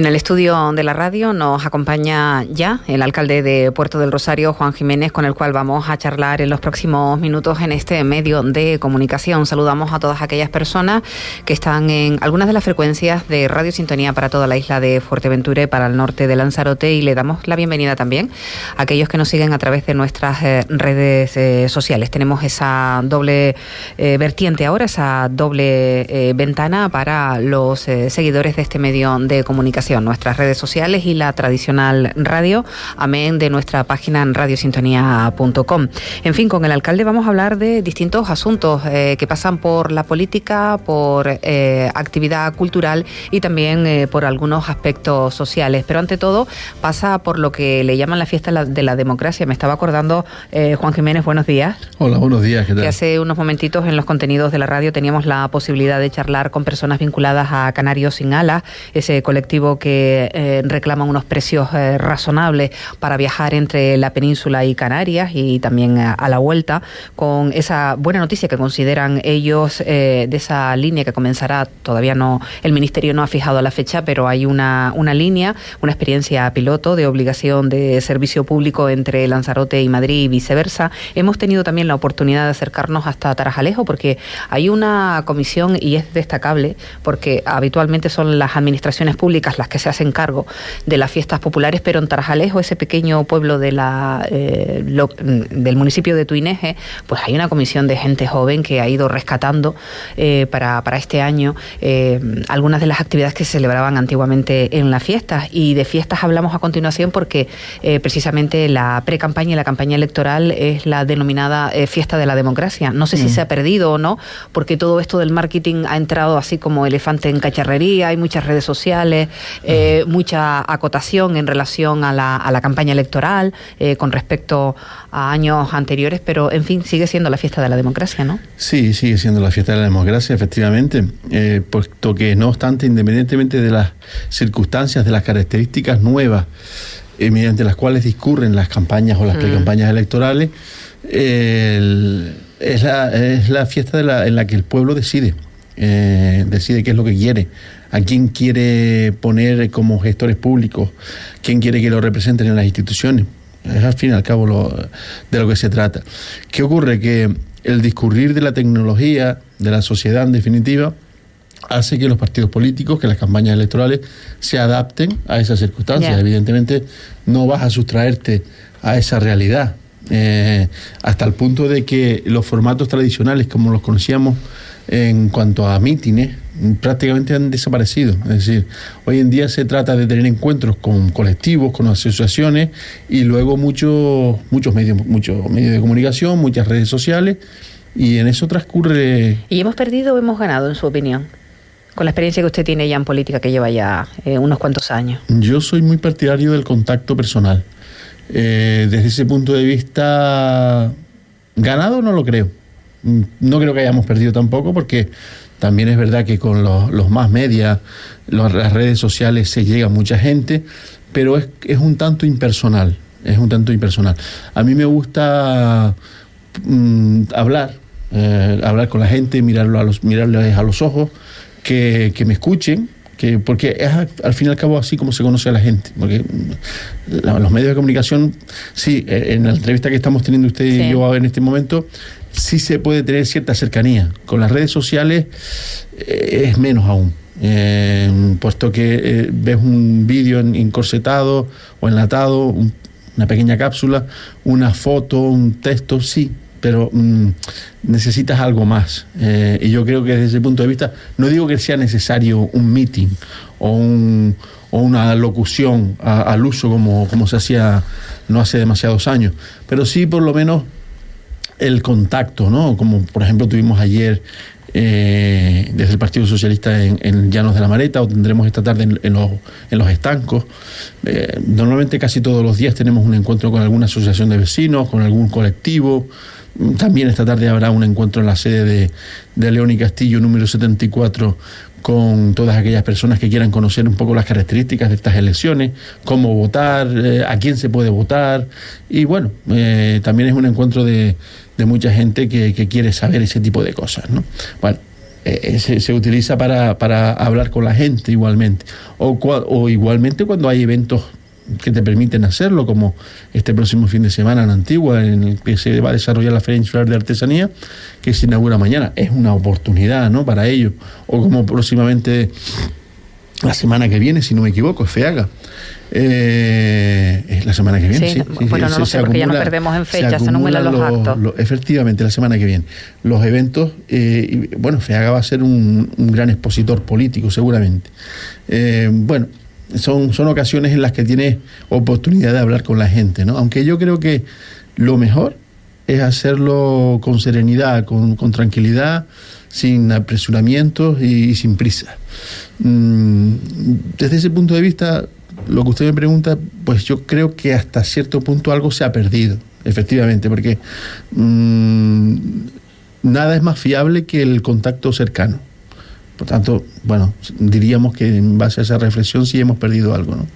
En el estudio de la radio nos acompaña ya el alcalde de Puerto del Rosario, Juan Jiménez, con el cual vamos a charlar en los próximos minutos en este medio de comunicación. Saludamos a todas aquellas personas que están en algunas de las frecuencias de Radio Sintonía para toda la isla de Fuerteventura y para el norte de Lanzarote y le damos la bienvenida también a aquellos que nos siguen a través de nuestras eh, redes eh, sociales. Tenemos esa doble eh, vertiente ahora, esa doble ventana para los seguidores de este medio de comunicación nuestras redes sociales y la tradicional radio, amén de nuestra página en radiosintonía.com. En fin, con el alcalde vamos a hablar de distintos asuntos eh, que pasan por la política, por eh, actividad cultural y también eh, por algunos aspectos sociales. Pero ante todo pasa por lo que le llaman la fiesta de la democracia. Me estaba acordando, Juan Jiménez, buenos días. Hola, buenos días. Que hace unos momentitos en los contenidos de la radio teníamos la posibilidad de charlar con personas vinculadas a Canarios sin alas, ese colectivo que eh, reclaman unos precios eh, razonables para viajar entre la península y Canarias y también a, la vuelta, con esa buena noticia que consideran ellos eh, de esa línea que comenzará, todavía no, el Ministerio no ha fijado la fecha, pero hay una, una línea, una experiencia piloto de obligación de servicio público entre Lanzarote y Madrid y viceversa. Hemos tenido también la oportunidad de acercarnos hasta Tarajalejo porque hay una comisión y es destacable porque habitualmente son las administraciones públicas las que se hacen cargo de las fiestas populares, pero en Tarajalejo, ese pequeño pueblo de la, eh, del municipio de Tuineje, pues hay una comisión de gente joven que ha ido rescatando eh, para, para, este año eh, algunas de las actividades que se celebraban antiguamente en las fiestas. Y de fiestas hablamos a continuación porque precisamente la pre-campaña y la campaña electoral es la denominada fiesta de la democracia. No sé si mm. se ha perdido o no, porque todo esto del marketing ha entrado así como elefante en cacharrería, hay muchas redes sociales, eh, mucha acotación en relación a la, a la campaña electoral eh, con respecto a años anteriores, pero en fin, sigue siendo la fiesta de la democracia, ¿no? Sí, sigue siendo la fiesta de la democracia, efectivamente, eh, puesto que no obstante, independientemente de las circunstancias, de las características nuevas mediante las cuales discurren las campañas o las mm. precampañas electorales, es, la, es la fiesta de la, en la que el pueblo decide, decide qué es lo que quiere a quién quiere poner como gestores públicos, quién quiere que lo representen en las instituciones. Es al fin y al cabo lo, de lo que se trata. ¿Qué ocurre? Que el discurrir de la tecnología, de la sociedad en definitiva, hace que los partidos políticos, que las campañas electorales se adapten a esas circunstancias. Evidentemente no vas a sustraerte a esa realidad. Eh, hasta el punto de que los formatos tradicionales, como los conocíamos en cuanto a mítines, prácticamente han desaparecido. Es decir, hoy en día se trata de tener encuentros con colectivos, con asociaciones y luego muchos muchos medios, muchos medios de comunicación, muchas redes sociales y en eso transcurre. ¿Y hemos perdido o hemos ganado, en su opinión? Con la experiencia que usted tiene ya en política, que lleva ya eh, unos cuantos años. Yo soy muy partidario del contacto personal. Eh, desde ese punto de vista, ganado no lo creo. No creo que hayamos perdido tampoco, porque también es verdad que con los, más media, las redes sociales se llega a mucha gente, pero es, es un tanto impersonal, es un tanto impersonal. A mí me gusta mm, hablar, eh, hablar con la gente, mirarlo a los, mirarles a los ojos, que, me escuchen, que, porque es al fin y al cabo así como se conoce a la gente. Porque mm, los medios de comunicación, sí, en la entrevista que estamos teniendo usted y yo en este momento, sí se puede tener cierta cercanía. Con las redes sociales eh, es menos aún. Eh, puesto que eh, ves un vídeo encorsetado o enlatado, una pequeña cápsula, una foto, un texto, sí, pero mm, necesitas algo más. y yo creo que desde ese punto de vista, no digo que sea necesario un meeting o, un, o una locución al uso como, como se hacía no hace demasiados años, pero sí por lo menos el contacto, ¿no? Como por ejemplo tuvimos ayer eh, desde el Partido Socialista en, Llanos de la Mareta o tendremos esta tarde en, los, en los, estancos. Eh, normalmente casi todos los días tenemos un encuentro con alguna asociación de vecinos, con algún colectivo. También esta tarde habrá un encuentro en la sede de, de León y Castillo número 74 con todas aquellas personas que quieran conocer un poco las características de estas elecciones, cómo votar, eh, a quién se puede votar. Y bueno, también es un encuentro de, de mucha gente que, quiere saber ese tipo de cosas. ¿no? Bueno, eh, se, utiliza para, para, hablar con la gente igualmente. O, o igualmente cuando hay eventos que te permiten hacerlo, como este próximo fin de semana en Antigua, en el que se va a desarrollar la Feria Insular de Artesanía, que se inaugura mañana. Es una oportunidad ¿no? para ellos. O como próximamente la semana que viene, si no me equivoco, es FEAGA. Eh, es la semana que viene, sí. bueno, no, sé, porque ya no perdemos en fecha, se, acumulan los, actos. efectivamente, la semana que viene. Los eventos, eh, y, bueno, FEAGA va a ser un, gran expositor político, seguramente. Eh, bueno, son, son ocasiones en las que tienes oportunidad de hablar con la gente, ¿no? Aunque yo creo que lo mejor es hacerlo con serenidad, con, tranquilidad, sin apresuramientos y, sin prisa. Mm, desde ese punto de vista, lo que usted me pregunta, pues yo creo que hasta cierto punto algo se ha perdido, efectivamente, porque mm, nada es más fiable que el contacto cercano. Por tanto, bueno, diríamos que en base a esa reflexión sí hemos perdido algo. ¿no?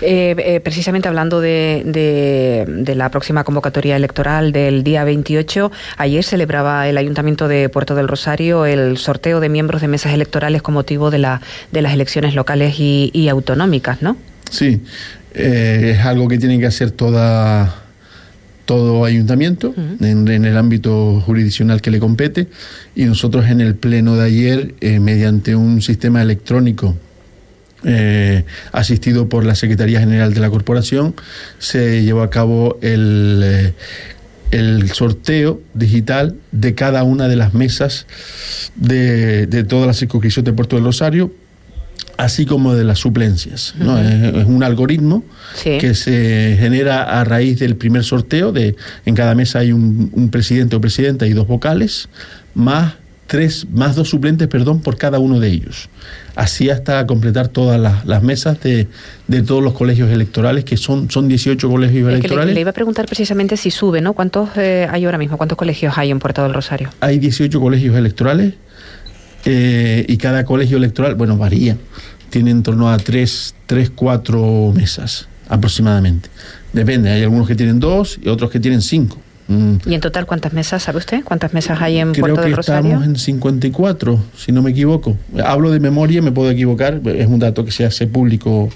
Eh, eh, precisamente hablando de, de, la próxima convocatoria electoral del día 28, ayer celebraba el Ayuntamiento de Puerto del Rosario el sorteo de miembros de mesas electorales con motivo de, la, de las elecciones locales y, autonómicas, ¿no? Sí, eh, es algo que tienen que hacer toda todo ayuntamiento en, el ámbito jurisdiccional que le compete y nosotros en el pleno de ayer, eh, mediante un sistema electrónico eh, asistido por la Secretaría General de la Corporación, se llevó a cabo el, eh, el sorteo digital de cada una de las mesas de, de toda la circunscripción de Puerto del Rosario así como de las suplencias. ¿no? es, un algoritmo que se genera a raíz del primer sorteo. De, en cada mesa hay un, presidente o presidenta y dos vocales, más tres, más dos suplentes, perdón, por cada uno de ellos. Así hasta completar todas las, mesas de, todos los colegios electorales, que son, son 18 colegios electorales. Le, iba a preguntar precisamente si sube, ¿no? ¿Cuántos eh, hay ahora mismo? ¿Cuántos colegios hay en Puerto del Rosario? Hay 18 colegios electorales eh, y cada colegio electoral, bueno, varía, tiene en torno a tres, tres, cuatro mesas aproximadamente. Depende, hay algunos que tienen dos y otros que tienen cinco. Mm. ¿Y en total cuántas mesas, sabe usted? ¿Cuántas mesas hay en Puerto del Rosario? Creo que estamos en 54, si no me equivoco. Hablo de memoria, me puedo equivocar, es un dato que se hace público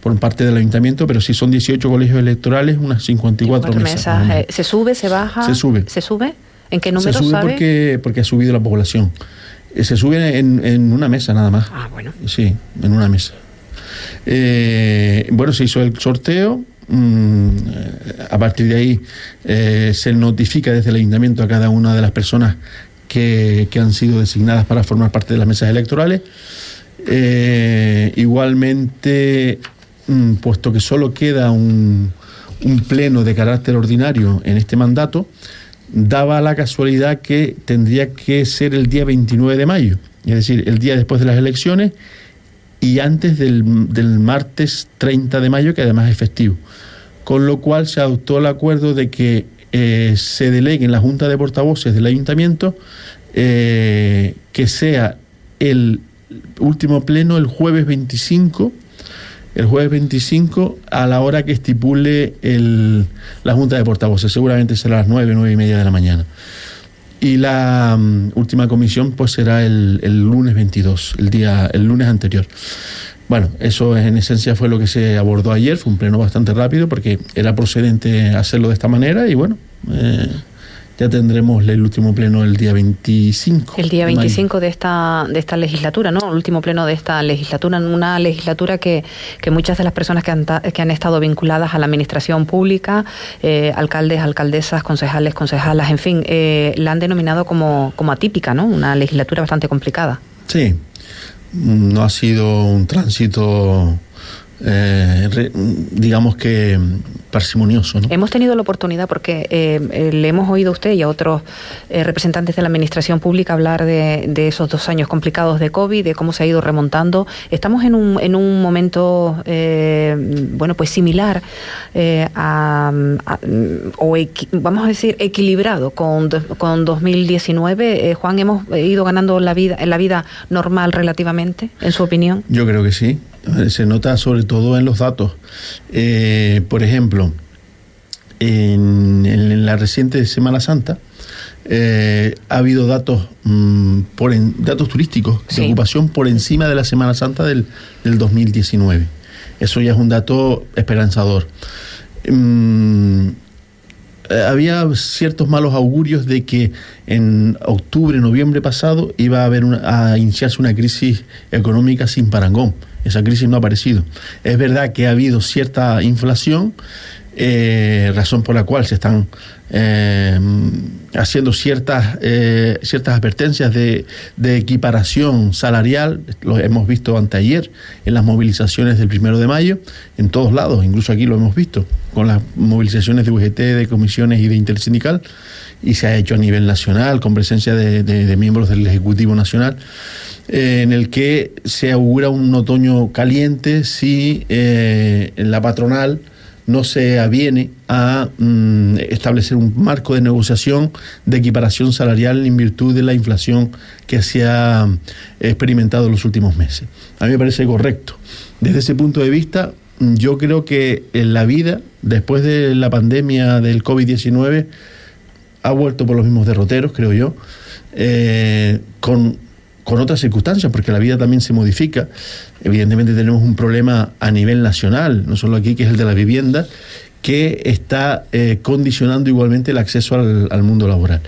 por parte del ayuntamiento, pero si son 18 colegios electorales, unas 54 mesas. Eh, ¿Se sube, se baja? Se sube. ¿Se sube? ¿En qué número Se sube Porque, porque ha subido la población. Eh, se sube en, una mesa nada más. Ah, bueno. Sí, en una mesa. Eh, bueno, se hizo el sorteo. Mm, a partir de ahí eh, se notifica desde el ayuntamiento a cada una de las personas que, han sido designadas para formar parte de las mesas electorales. igualmente, mm, puesto que solo queda un, un pleno de carácter ordinario en este mandato, daba la casualidad que tendría que ser el día 29 de mayo, es decir, el día después de las elecciones y antes del, martes 30 de mayo, que además es festivo. Con lo cual se adoptó el acuerdo de que eh, se delegue en la Junta de Portavoces del Ayuntamiento eh, que sea el último pleno el jueves 25 el jueves 25 a la hora que estipule el, la Junta de Portavoces. Seguramente será las 9, 9 y media de la mañana. Y la mm, última comisión pues será el, el, lunes 22, el, día, el lunes anterior. Bueno, eso en esencia fue lo que se abordó ayer, fue un pleno bastante rápido porque era procedente hacerlo de esta manera y bueno, eh, ya tendremos el último pleno el día 25. El día 25 de, esta, de esta legislatura, ¿no? El último pleno de esta legislatura, una legislatura que, que muchas de las personas que han, que han estado vinculadas a la administración pública, eh, alcaldes, alcaldesas, concejales, concejalas, en fin, eh, la han denominado como, como atípica, ¿no? Una legislatura bastante complicada. Sí, no ha sido un tránsito eh, digamos que parsimonioso. Hemos tenido la oportunidad, porque eh, eh, le hemos oído a usted y a otros representantes de la Administración Pública hablar de, esos dos años complicados de COVID, de cómo se ha ido remontando. Estamos en un, en un momento, bueno, pues similar a, o vamos a decir, equilibrado con, con 2019. Juan, ¿hemos ido ganando la vida, en la vida normal relativamente, en su opinión? Yo creo que sí. Se nota sobre todo en los datos. Eh, por ejemplo, en, la reciente Semana Santa eh, ha habido datos, mm, por datos turísticos de ocupación por encima de la Semana Santa del, del 2019. Eso ya es un dato esperanzador. Mm, eh, había ciertos malos augurios de que en octubre, noviembre pasado iba a, haber a iniciarse una crisis económica sin parangón. Esa crisis no ha aparecido. Es verdad que ha habido cierta inflación, eh, razón por la cual se están eh, haciendo ciertas, eh, ciertas advertencias de, equiparación salarial, lo hemos visto anteayer en las movilizaciones del primero de mayo, en todos lados, incluso aquí lo hemos visto, con las movilizaciones de UGT, de comisiones y de intersindical, y se ha hecho a nivel nacional, con presencia de miembros del Ejecutivo Nacional. En el que se augura un otoño caliente si en la patronal no se aviene a mm, establecer un marco de negociación de equiparación salarial en virtud de la inflación que se ha experimentado en los últimos meses. A mí me parece correcto. Desde ese punto de vista, yo creo que en la vida, después de la pandemia del COVID-19, ha vuelto por los mismos derroteros, creo yo, eh, con con otras circunstancias, porque la vida también se modifica. Evidentemente tenemos un problema a nivel nacional, no solo aquí, que es el de la vivienda, que está eh, condicionando igualmente el acceso al, mundo laboral.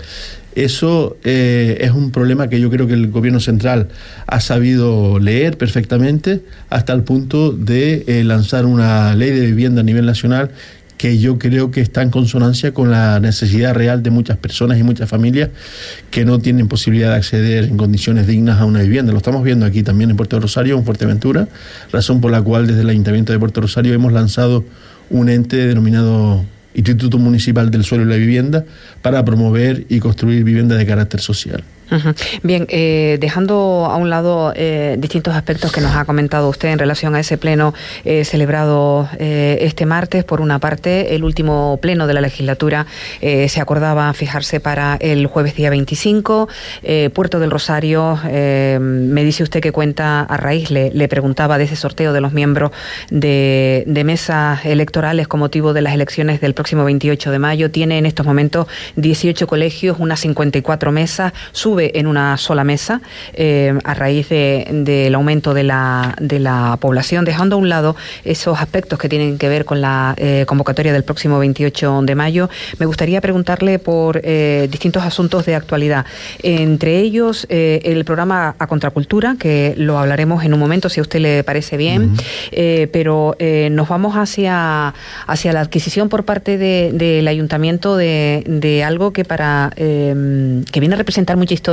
Eso eh, es un problema que yo creo que el gobierno central ha sabido leer perfectamente hasta el punto de eh, lanzar una ley de vivienda a nivel nacional que yo creo que está en consonancia con la necesidad real de muchas personas y muchas familias que no tienen posibilidad de acceder en condiciones dignas a una vivienda. Lo estamos viendo aquí también en Puerto Rosario, en Fuerteventura, razón por la cual desde el Ayuntamiento de Puerto Rosario hemos lanzado un ente denominado Instituto Municipal del Suelo y la Vivienda para promover y construir viviendas de carácter social. Bien, eh, dejando a un lado eh, distintos aspectos que nos ha comentado usted en relación a ese pleno eh, celebrado este martes, por una parte, el último pleno de la legislatura se acordaba fijarse para el jueves día 25. Puerto del Rosario, me dice usted que cuenta a raíz, le, preguntaba de ese sorteo de los miembros de, de mesas electorales con motivo de las elecciones del próximo 28 de mayo. Tiene en estos momentos 18 colegios, unas 54 mesas, sube en una sola mesa eh, a raíz del aumento de la, de la población, dejando a un lado esos aspectos que tienen que ver con la eh, convocatoria del próximo 28 de mayo. Me gustaría preguntarle por eh, distintos asuntos de actualidad, entre ellos el programa A Contracultura, que lo hablaremos en un momento si a usted le parece bien, pero nos vamos hacia, hacia la adquisición por parte del ayuntamiento de, de, algo que para que viene a representar mucha historia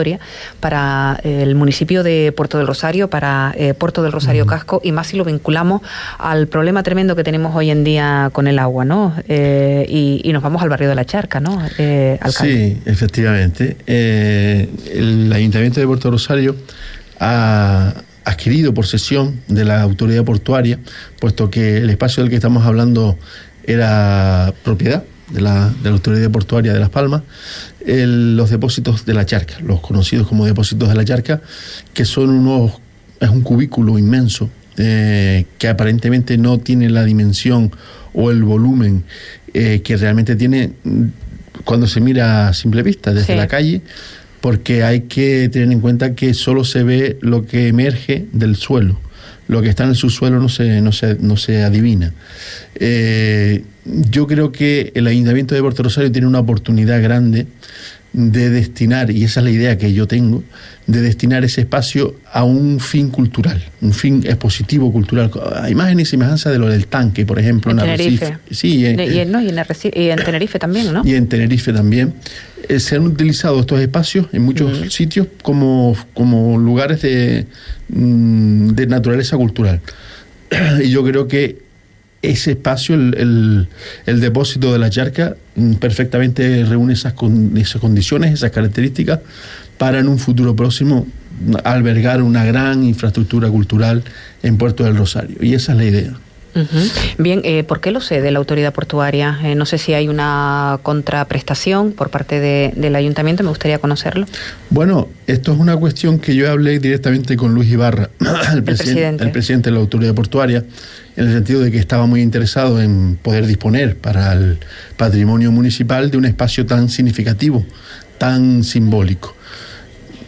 para eh, el municipio de Puerto del Rosario, para eh, Puerto del Rosario Casco, y más si lo vinculamos al problema tremendo que tenemos hoy en día con el agua, ¿no? Eh, y, nos vamos al barrio de la Charca, ¿no? Sí, efectivamente. el Ayuntamiento de Puerto Rosario ha adquirido por sesión de la autoridad portuaria, puesto que el espacio del que estamos hablando era propiedad de la, de la Autoridad Portuaria de Las Palmas, los depósitos de la charca, los conocidos como depósitos de la charca, que son unos, es un cubículo inmenso eh, que aparentemente no tiene la dimensión o el volumen eh, que realmente tiene cuando se mira a simple vista desde la calle, porque hay que tener en cuenta que solo se ve lo que emerge del suelo lo que está en el subsuelo no se, no se, no se adivina. Eh, yo creo que el Ayuntamiento de Puerto Rosario tiene una oportunidad grande de destinar, y esa es la idea que yo tengo, de destinar ese espacio a un fin cultural, un fin expositivo cultural, a imágenes y semejanza de lo del tanque, por ejemplo, en, Tenerife. Sí, y, en, Tenerife también, ¿no? Y en Tenerife también. Eh, se han utilizado estos espacios en muchos sitios como, como lugares de, mm, de naturaleza cultural. y yo creo que ese espacio, el, depósito de la charca, mm, perfectamente reúne esas, esas condiciones, esas características, para en un futuro próximo albergar una gran infraestructura cultural en Puerto del Rosario. Y esa es la idea. Bien, eh, ¿por qué lo sé de la autoridad portuaria? Eh, no sé si hay una contraprestación por parte del ayuntamiento, me gustaría conocerlo. Bueno, esto es una cuestión que yo hablé directamente con Luis Ibarra, el, presidente. el presidente de la autoridad portuaria, en el sentido de que estaba muy interesado en poder disponer para el patrimonio municipal de un espacio tan significativo, tan simbólico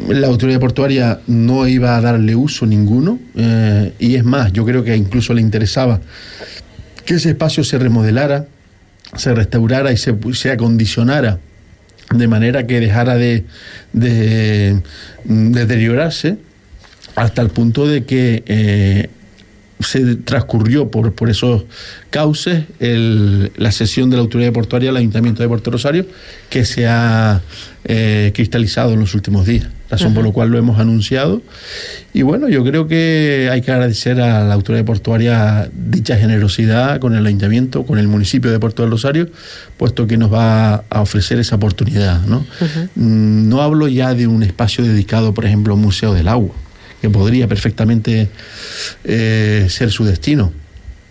la autoridad portuaria no iba a darle uso ninguno eh, y es más, yo creo que incluso le interesaba que ese espacio se remodelara, se restaurara y se, acondicionara de manera que dejara de, de, deteriorarse hasta el punto de que eh, se transcurrió por, por esos cauces la sesión de la autoridad portuaria al Ayuntamiento de Puerto Rosario que se ha eh, cristalizado en los últimos días, razón por la cual lo hemos anunciado. Y bueno, yo creo que hay que agradecer a la autoridad portuaria dicha generosidad con el Ayuntamiento, con el municipio de Puerto del Rosario, puesto que nos va a ofrecer esa oportunidad. ¿no? Mm, no hablo ya de un espacio dedicado, por ejemplo, a un museo del agua que podría perfectamente eh, ser su destino.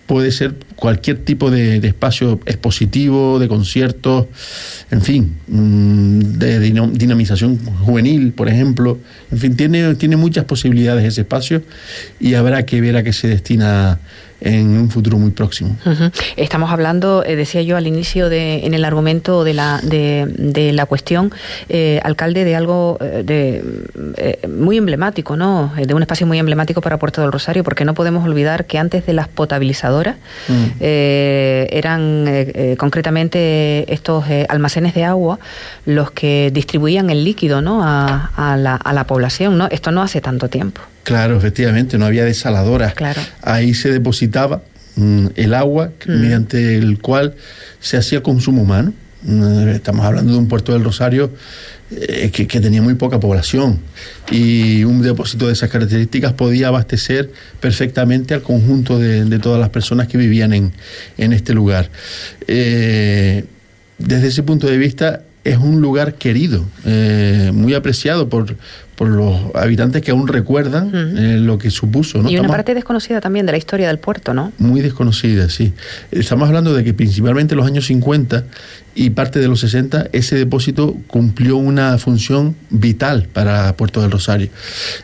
Puede ser cualquier tipo de, espacio expositivo, de conciertos, en fin, mm, de dinamización juvenil, por ejemplo. En fin, tiene, tiene muchas posibilidades ese espacio y habrá que ver a qué se destina en un futuro muy próximo. Estamos hablando, eh, decía yo al inicio de, en el argumento de la, de, la cuestión, eh, alcalde, de algo eh, de, muy emblemático, ¿no? De un espacio muy emblemático para Puerto del Rosario, porque no podemos olvidar que antes de las potabilizadoras mm. eran concretamente estos almacenes de agua los que distribuían el líquido, ¿no? A, a, la, a la población, ¿no? Esto no hace tanto tiempo. Claro, efectivamente, no había desaladoras. Ahí se depositaba mm, el agua mm. mediante el cual se hacía consumo humano. Mm, estamos hablando de un puerto del Rosario eh, que, tenía muy poca población y un depósito de esas características podía abastecer perfectamente al conjunto de, todas las personas que vivían en, este lugar. Eh, desde ese punto de vista es un lugar querido, eh, muy apreciado por, por los habitantes que aún recuerdan eh, lo que supuso. ¿no? Y una parte desconocida también de la historia del puerto, ¿no? Muy desconocida, sí. Estamos hablando de que principalmente en los años 50 y parte de los 60 ese depósito cumplió una función vital para Puerto del Rosario.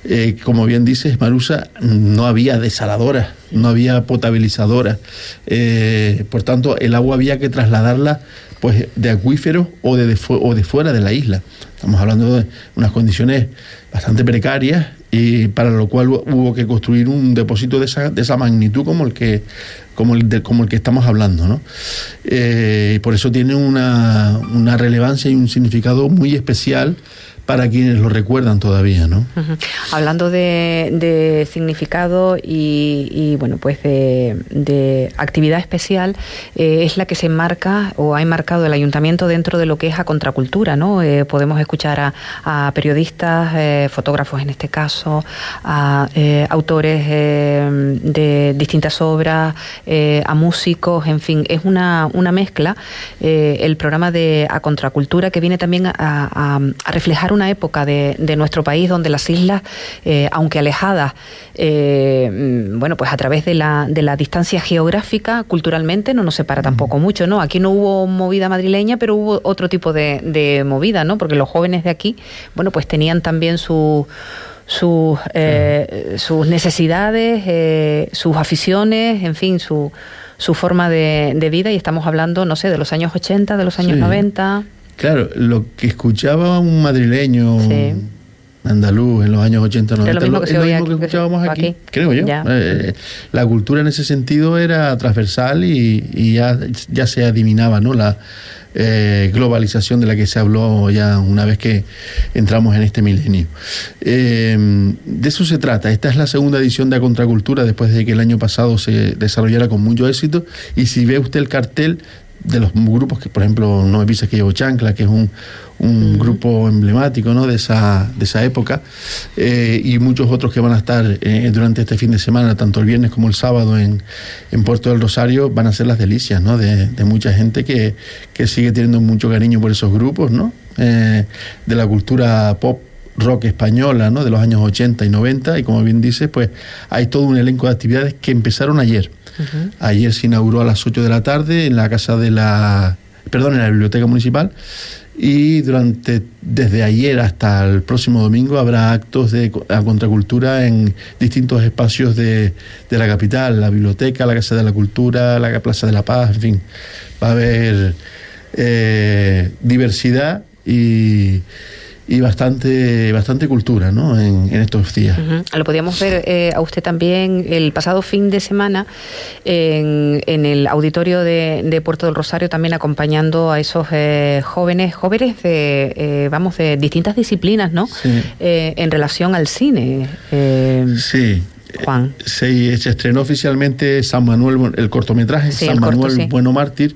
Eh, como bien dices, Marusa, no había desaladoras, no había potabilizadoras. Eh, por tanto, el agua había que trasladarla pues de acuíferos o de, o de fuera de la isla. Estamos hablando de unas condiciones bastante precarias y para lo cual hubo que construir un depósito de esa, de esa magnitud como el que como el, como el que estamos hablando. ¿no? Eh, por eso tiene una, una relevancia y un significado muy especial para quienes lo recuerdan todavía, ¿no? Hablando de, significado y, bueno, pues de, actividad especial, eh, es la que se enmarca o ha enmarcado el ayuntamiento dentro de lo que es a contracultura, ¿no? Eh, podemos escuchar a, periodistas, eh, fotógrafos en este caso, a autores de distintas obras, a músicos, en fin, es una, una mezcla el programa de a contracultura que viene también a reflejar una época de, nuestro país donde las islas, eh, aunque alejadas, eh, mm, bueno, pues a través de la, de la distancia geográfica, culturalmente, no nos separa tampoco mucho, ¿no? Aquí no hubo movida madrileña, pero hubo otro tipo de, movida, ¿no? Porque los jóvenes de aquí, bueno, pues tenían también su sus, eh, sus necesidades, sus aficiones, en fin, su, su forma de, vida y estamos hablando, no sé, de los años 80, de los años 90. Claro, lo que escuchaba un madrileño andaluz en los años 80, 90, es lo mismo que, escuchábamos aquí, creo yo. Eh, la cultura en ese sentido era transversal y, ya, ya se adivinaba ¿no? la eh, globalización de la que se habló ya una vez que entramos en este milenio. Eh, de eso se trata. Esta es la segunda edición de Contracultura después de que el año pasado se desarrollara con mucho éxito. Y si ve usted el cartel, de los grupos que, por ejemplo, No me pises que llevo chancla, que es un, un grupo emblemático ¿no? de, esa, de esa época, eh, y muchos otros que van a estar eh, durante este fin de semana, tanto el viernes como el sábado en, en Puerto del Rosario, van a ser las delicias ¿no? de, de mucha gente que, que, sigue teniendo mucho cariño por esos grupos, ¿no? Eh, de la cultura pop rock española, ¿no? De los años 80 y 90 y como bien dices, pues hay todo un elenco de actividades que empezaron ayer. Ayer se inauguró a las 8 de la tarde en la casa de la, perdón, en la biblioteca municipal. Y durante desde ayer hasta el próximo domingo habrá actos de contracultura en distintos espacios de, de, la capital, la biblioteca, la Casa de la Cultura, la Plaza de la Paz, en fin, va a haber eh, diversidad y y bastante, bastante cultura ¿no? en, estos días. Lo podíamos ver eh, a usted también el pasado fin de semana en, en el auditorio de, de, Puerto del Rosario, también acompañando a esos eh, jóvenes, jóvenes de, eh, vamos, de distintas disciplinas, ¿no? en relación al cine. sí. Juan. Se, se, estrenó oficialmente San Manuel, el cortometraje San Manuel Bueno Mártir,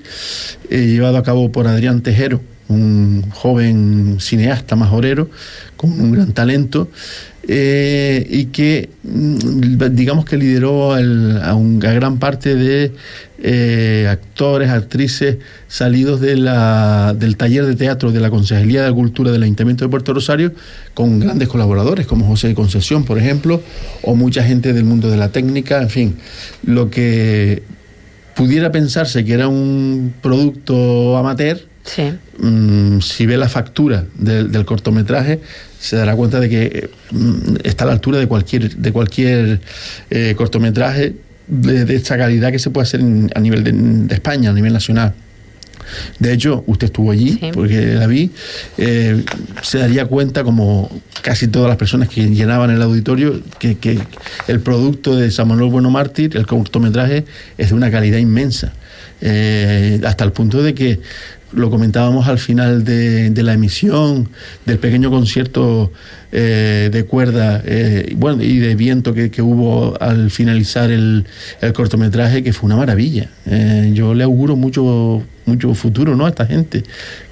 llevado a cabo por Adrián Tejero un joven cineasta majorero con un gran talento eh, y que mm, digamos que lideró a, una gran parte de eh, actores, actrices salidos de del taller de teatro de la Consejería de Cultura del Ayuntamiento de Puerto Rosario con grandes colaboradores como José de Concesión, por ejemplo, o mucha gente del mundo de la técnica, en fin, lo que pudiera pensarse que era un producto amateur, Mm, si ve la factura del, cortometraje, se dará cuenta de que mm, está a la altura de cualquier, de cualquier eh, cortometraje de, esta calidad que se puede hacer a nivel de, España, a nivel nacional. De hecho, usted estuvo allí, porque la vi, eh, se daría cuenta, como casi todas las personas que llenaban el auditorio, que, que el producto de San Manuel Bueno Mártir, el cortometraje, es de una calidad inmensa. Eh, hasta el punto de que lo comentábamos al final de, la emisión del pequeño concierto eh, de cuerda eh, y de viento que, hubo al finalizar el, cortometraje, que fue una maravilla. Yo le auguro mucho, mucho futuro ¿no? a esta gente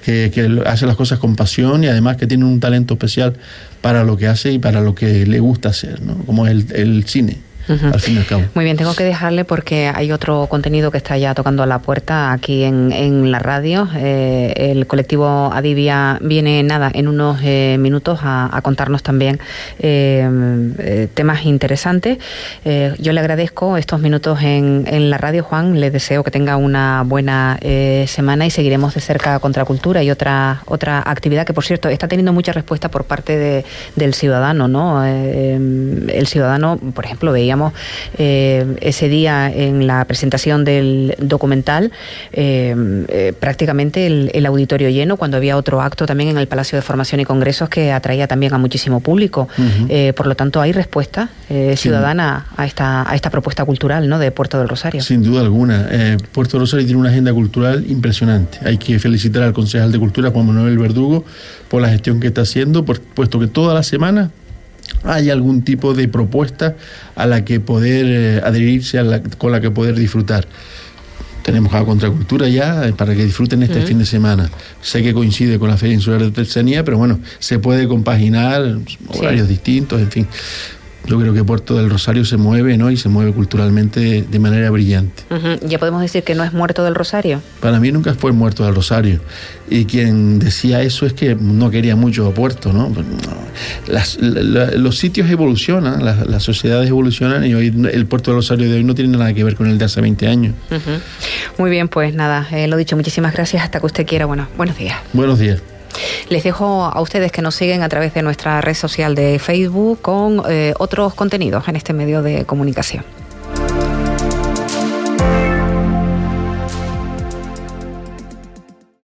que, hace las cosas con pasión y además que tiene un talento especial para lo que hace y para lo que le gusta hacer, ¿no? como es el cine al fin y al cabo. Muy bien, tengo que dejarle porque hay otro contenido que está ya tocando a la puerta aquí en, en la radio. Eh, el colectivo Adivia viene nada en unos eh, minutos a, contarnos también eh, temas interesantes. yo le agradezco estos minutos en, en, la radio, Juan. Le deseo que tenga una buena semana y seguiremos de cerca Contracultura y otra otra actividad que, por cierto, está teniendo mucha respuesta por parte de, del ciudadano, ¿no? el ciudadano, por ejemplo, eh, ese día en la presentación del documental eh, eh, prácticamente el, auditorio lleno, cuando había otro acto también en el Palacio de Formación y Congresos que atraía también a muchísimo público. por lo tanto, hay respuesta ciudadana a esta, a esta propuesta cultural ¿no? de Puerto del Rosario. Sin duda alguna. Puerto del Rosario tiene una agenda cultural impresionante. Hay que felicitar al concejal de Cultura, Juan Manuel Verdugo, por la gestión que está haciendo, puesto que toda la semana hay algún tipo de propuesta a la que poder eh, adherirse, con la que poder disfrutar. Tenemos a Contracultura ya eh, para que disfruten este fin de semana. Sé que coincide con la Feria Insular de Tercería, pero bueno, se puede compaginar, horarios distintos, en fin yo creo que Puerto del Rosario se mueve, ¿no? Y se mueve culturalmente de manera brillante. Ya podemos decir que no es muerto del Rosario. Para mí nunca fue muerto del Rosario. Y quien decía eso es que no quería mucho a Puerto, ¿no? los sitios evolucionan, las, sociedades evolucionan y hoy el Puerto del Rosario de hoy no tiene nada que ver con el de hace 20 años. Muy bien, pues nada, eh, lo dicho, muchísimas gracias. Hasta que usted quiera. Bueno, buenos días. Buenos días. Les dejo a ustedes que nos siguen a través de nuestra red social de Facebook con eh, otros contenidos en este medio de comunicación.